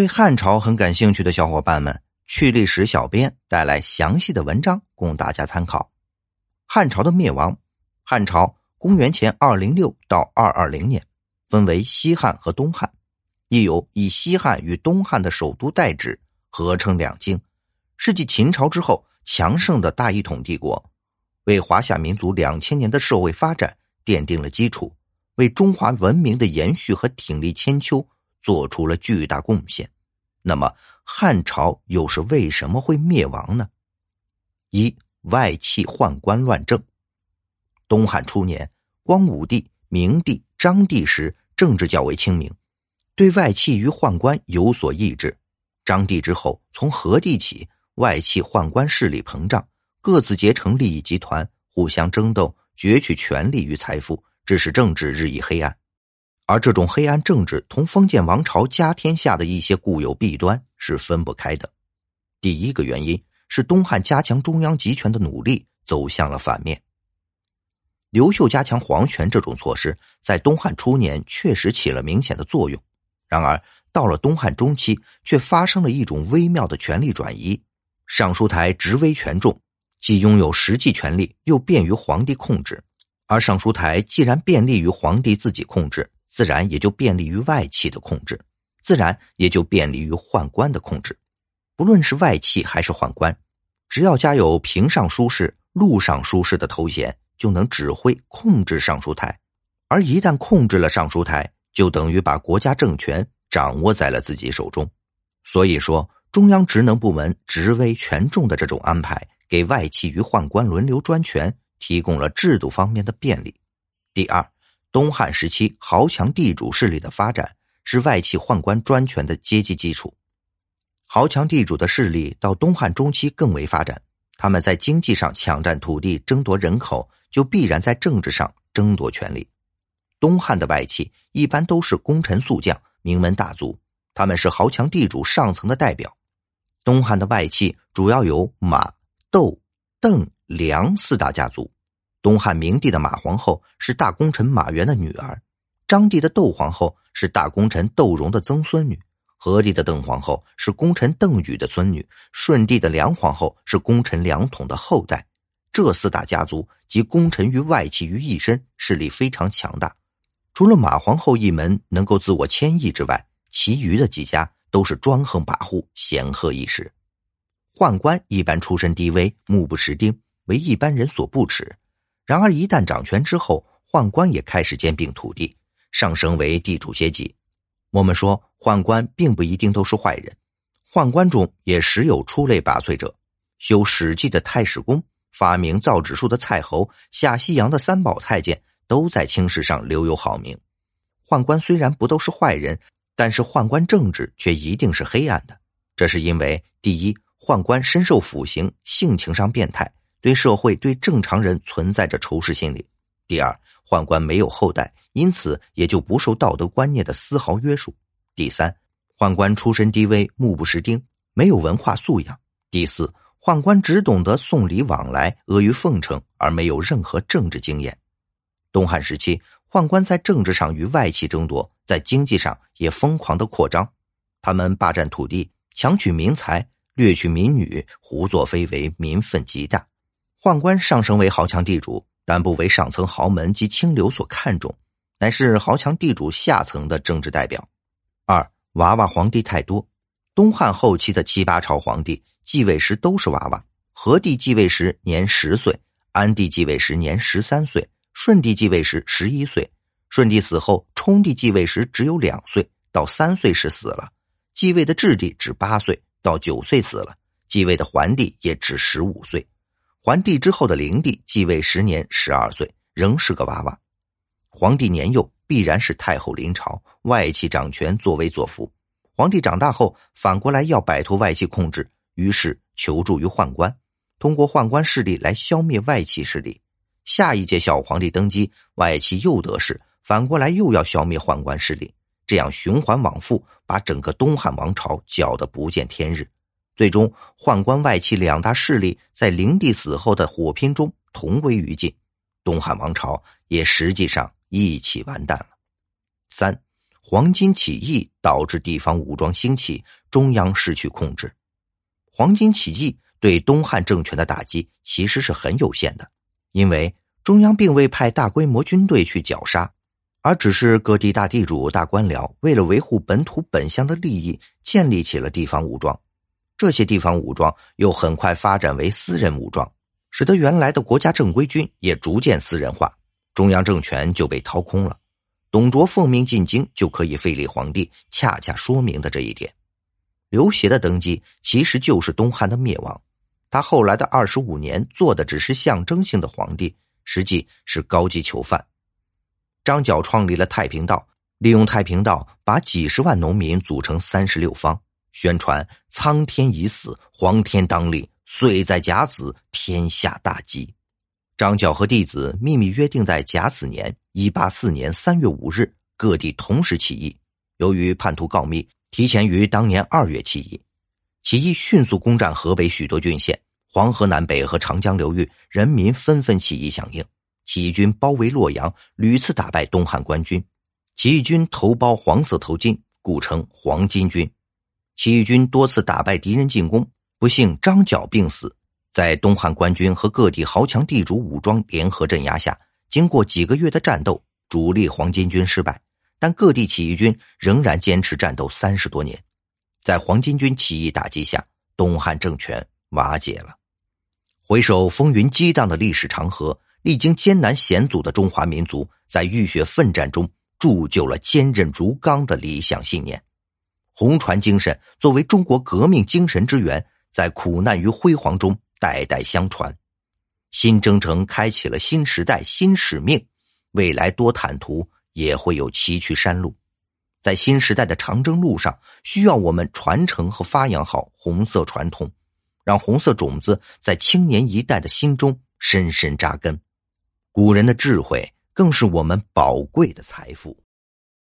对汉朝很感兴趣的小伙伴们，趣历史小编带来详细的文章供大家参考。汉朝的灭亡，汉朝公元前二零六到二二零年，分为西汉和东汉，亦有以西汉与东汉的首都代指，合称两京，是继秦朝之后强盛的大一统帝国，为华夏民族两千年的社会发展奠定了基础，为中华文明的延续和挺立千秋。做出了巨大贡献，那么汉朝又是为什么会灭亡呢？一外戚宦官乱政。东汉初年，光武帝、明帝、章帝时，政治较为清明，对外戚与宦官有所抑制。章帝之后，从何帝起，外戚宦官势力膨胀，各自结成利益集团，互相争斗，攫取权力与财富，致使政治日益黑暗。而这种黑暗政治同封建王朝家天下的一些固有弊端是分不开的。第一个原因是东汉加强中央集权的努力走向了反面。刘秀加强皇权这种措施在东汉初年确实起了明显的作用，然而到了东汉中期却发生了一种微妙的权力转移。尚书台职威权重，既拥有实际权力，又便于皇帝控制。而尚书台既然便利于皇帝自己控制。自然也就便利于外戚的控制，自然也就便利于宦官的控制。不论是外戚还是宦官，只要加有平尚书事、录尚书事的头衔，就能指挥控制尚书台。而一旦控制了尚书台，就等于把国家政权掌握在了自己手中。所以说，中央职能部门职威权重的这种安排，给外戚与宦官轮流专权提供了制度方面的便利。第二。东汉时期，豪强地主势力的发展是外戚宦官专权的阶级基础。豪强地主的势力到东汉中期更为发展，他们在经济上抢占土地、争夺人口，就必然在政治上争夺权力。东汉的外戚一般都是功臣宿将、名门大族，他们是豪强地主上层的代表。东汉的外戚主要有马、窦、邓、梁四大家族。东汉明帝的马皇后是大功臣马援的女儿，章帝的窦皇后是大功臣窦融的曾孙女，何帝的邓皇后是功臣邓禹的孙女，顺帝的梁皇后是功臣梁统的后代。这四大家族集功臣与外戚于一身，势力非常强大。除了马皇后一门能够自我迁移之外，其余的几家都是专横跋扈、显赫一时。宦官一般出身低微、目不识丁，为一般人所不齿。然而，一旦掌权之后，宦官也开始兼并土地，上升为地主阶级。我们说，宦官并不一定都是坏人，宦官中也时有出类拔萃者。修《史记》的太史公，发明造纸术的蔡侯，下西洋的三宝太监，都在清史上留有好名。宦官虽然不都是坏人，但是宦官政治却一定是黑暗的。这是因为，第一，宦官深受腐刑，性情上变态。对社会、对正常人存在着仇视心理。第二，宦官没有后代，因此也就不受道德观念的丝毫约束。第三，宦官出身低微，目不识丁，没有文化素养。第四，宦官只懂得送礼往来、阿谀奉承，而没有任何政治经验。东汉时期，宦官在政治上与外戚争夺，在经济上也疯狂的扩张，他们霸占土地，强取民财，掠取民女，胡作非为，民愤极大。宦官上升为豪强地主，但不为上层豪门及清流所看重，乃是豪强地主下层的政治代表。二娃娃皇帝太多，东汉后期的七八朝皇帝继位时都是娃娃。和帝继位时年十岁，安帝继位时年十三岁，顺帝继位时十一岁。顺帝死后，冲帝继位时只有两岁，到三岁时死了。继位的质帝只八岁，到九岁死了。继位的桓帝也只十五岁。桓帝之后的灵帝继位十年，十二岁，仍是个娃娃。皇帝年幼，必然是太后临朝，外戚掌权，作威作福。皇帝长大后，反过来要摆脱外戚控制，于是求助于宦官，通过宦官势力来消灭外戚势力。下一届小皇帝登基，外戚又得势，反过来又要消灭宦官势力，这样循环往复，把整个东汉王朝搅得不见天日。最终，宦官外戚两大势力在灵帝死后的火拼中同归于尽，东汉王朝也实际上一起完蛋了。三，黄巾起义导致地方武装兴起，中央失去控制。黄巾起义对东汉政权的打击其实是很有限的，因为中央并未派大规模军队去绞杀，而只是各地大地主、大官僚为了维护本土本乡的利益，建立起了地方武装。这些地方武装又很快发展为私人武装，使得原来的国家正规军也逐渐私人化，中央政权就被掏空了。董卓奉命进京就可以废立皇帝，恰恰说明的这一点。刘协的登基其实就是东汉的灭亡，他后来的二十五年做的只是象征性的皇帝，实际是高级囚犯。张角创立了太平道，利用太平道把几十万农民组成三十六方。宣传苍天已死，黄天当立，岁在甲子，天下大吉。张角和弟子秘密约定，在甲子年（一八四年）三月五日，各地同时起义。由于叛徒告密，提前于当年二月起义。起义迅速攻占河北许多郡县，黄河南北和长江流域人民纷纷起义响应。起义军包围洛阳，屡次打败东汉官军。起义军头包黄色头巾，故称黄巾军。起义军多次打败敌人进攻，不幸张角病死。在东汉官军和各地豪强地主武装联合镇压下，经过几个月的战斗，主力黄巾军失败，但各地起义军仍然坚持战斗三十多年。在黄巾军起义打击下，东汉政权瓦解了。回首风云激荡的历史长河，历经艰难险阻的中华民族，在浴血奋战中铸就了坚韧如钢的理想信念。红船精神作为中国革命精神之源，在苦难与辉煌中代代相传。新征程开启了新时代新使命，未来多坦途也会有崎岖山路。在新时代的长征路上，需要我们传承和发扬好红色传统，让红色种子在青年一代的心中深深扎根。古人的智慧更是我们宝贵的财富。